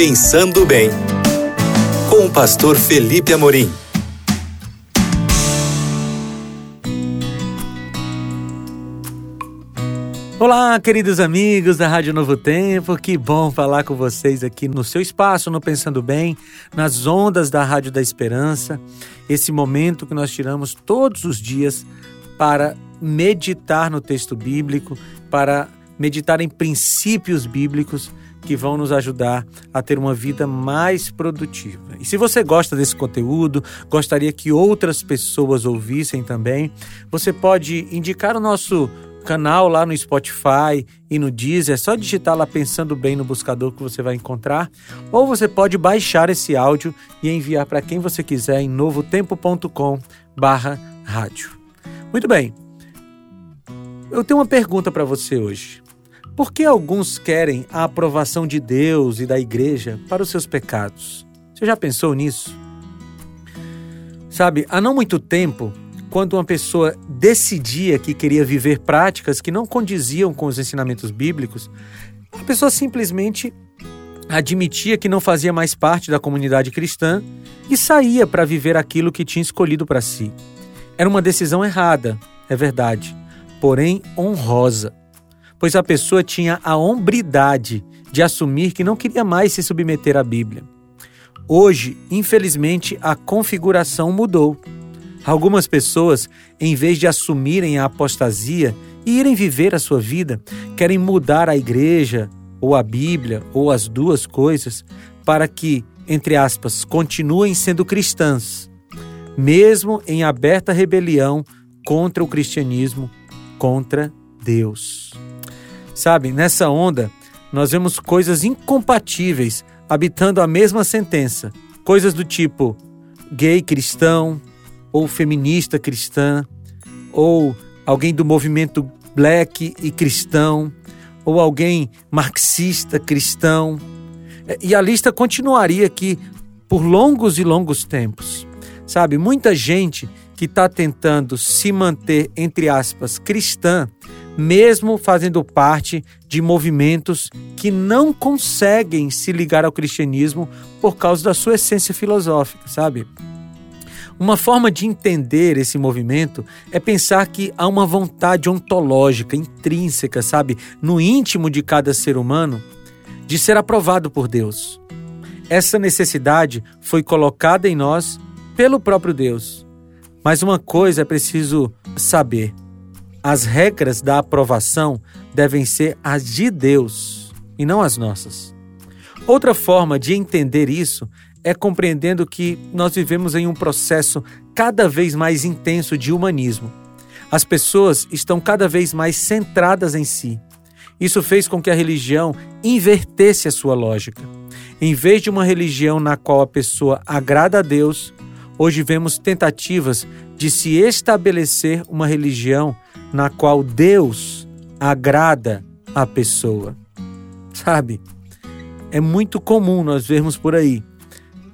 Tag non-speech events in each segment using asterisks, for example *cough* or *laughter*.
Pensando Bem, com o pastor Felipe Amorim. Olá, queridos amigos da Rádio Novo Tempo, que bom falar com vocês aqui no seu espaço, no Pensando Bem, nas ondas da Rádio da Esperança, esse momento que nós tiramos todos os dias para meditar no texto bíblico, para meditar em princípios bíblicos que vão nos ajudar a ter uma vida mais produtiva. E se você gosta desse conteúdo, gostaria que outras pessoas ouvissem também, você pode indicar o nosso canal lá no Spotify e no Deezer, é só digitar lá pensando bem no buscador que você vai encontrar, ou você pode baixar esse áudio e enviar para quem você quiser em novotempo.com/rádio. Muito bem. Eu tenho uma pergunta para você hoje. Por que alguns querem a aprovação de Deus e da igreja para os seus pecados? Você já pensou nisso? Sabe, há não muito tempo, quando uma pessoa decidia que queria viver práticas que não condiziam com os ensinamentos bíblicos, a pessoa simplesmente admitia que não fazia mais parte da comunidade cristã e saía para viver aquilo que tinha escolhido para si. Era uma decisão errada, é verdade, porém honrosa pois a pessoa tinha a hombridade de assumir que não queria mais se submeter à Bíblia. Hoje, infelizmente, a configuração mudou. Algumas pessoas, em vez de assumirem a apostasia e irem viver a sua vida, querem mudar a igreja, ou a Bíblia, ou as duas coisas, para que, entre aspas, continuem sendo cristãs, mesmo em aberta rebelião contra o cristianismo, contra Deus. Sabe, nessa onda, nós vemos coisas incompatíveis habitando a mesma sentença. Coisas do tipo gay cristão, ou feminista cristã, ou alguém do movimento black e cristão, ou alguém marxista cristão. E a lista continuaria aqui por longos e longos tempos. Sabe, muita gente que está tentando se manter, entre aspas, cristã, mesmo fazendo parte de movimentos que não conseguem se ligar ao cristianismo por causa da sua essência filosófica, sabe? Uma forma de entender esse movimento é pensar que há uma vontade ontológica, intrínseca, sabe, no íntimo de cada ser humano, de ser aprovado por Deus. Essa necessidade foi colocada em nós pelo próprio Deus. Mas uma coisa é preciso saber: as regras da aprovação devem ser as de Deus e não as nossas. Outra forma de entender isso é compreendendo que nós vivemos em um processo cada vez mais intenso de humanismo. As pessoas estão cada vez mais centradas em si. Isso fez com que a religião invertesse a sua lógica. Em vez de uma religião na qual a pessoa agrada a Deus, hoje vemos tentativas de se estabelecer uma religião na qual Deus agrada a pessoa. Sabe? É muito comum nós vermos por aí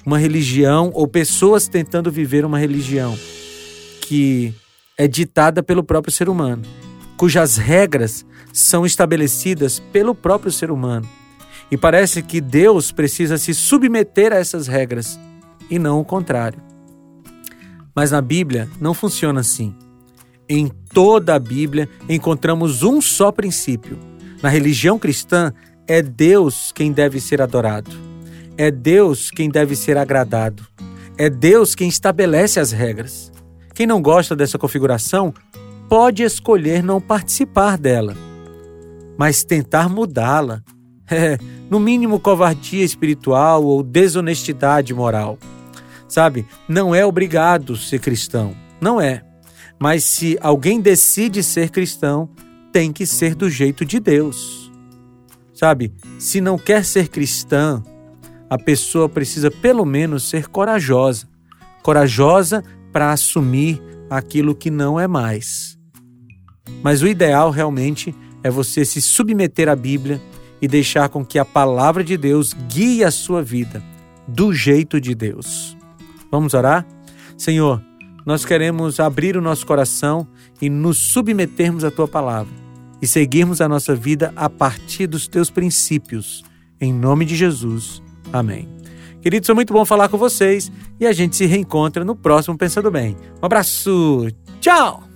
uma religião ou pessoas tentando viver uma religião que é ditada pelo próprio ser humano, cujas regras são estabelecidas pelo próprio ser humano. E parece que Deus precisa se submeter a essas regras e não o contrário. Mas na Bíblia não funciona assim. Em toda a Bíblia encontramos um só princípio. Na religião cristã, é Deus quem deve ser adorado. É Deus quem deve ser agradado. É Deus quem estabelece as regras. Quem não gosta dessa configuração pode escolher não participar dela, mas tentar mudá-la. *laughs* É, no mínimo, covardia espiritual ou desonestidade moral. Sabe, não é obrigado ser cristão. Não é. Mas se alguém decide ser cristão, tem que ser do jeito de Deus. Sabe, se não quer ser cristã, a pessoa precisa pelo menos ser corajosa. Corajosa para assumir aquilo que não é mais. Mas o ideal realmente é você se submeter à Bíblia e deixar com que a palavra de Deus guie a sua vida do jeito de Deus. Vamos orar? Senhor, nós queremos abrir o nosso coração e nos submetermos à tua palavra e seguirmos a nossa vida a partir dos teus princípios. Em nome de Jesus. Amém. Queridos, foi muito bom falar com vocês e a gente se reencontra no próximo Pensando Bem. Um abraço, tchau!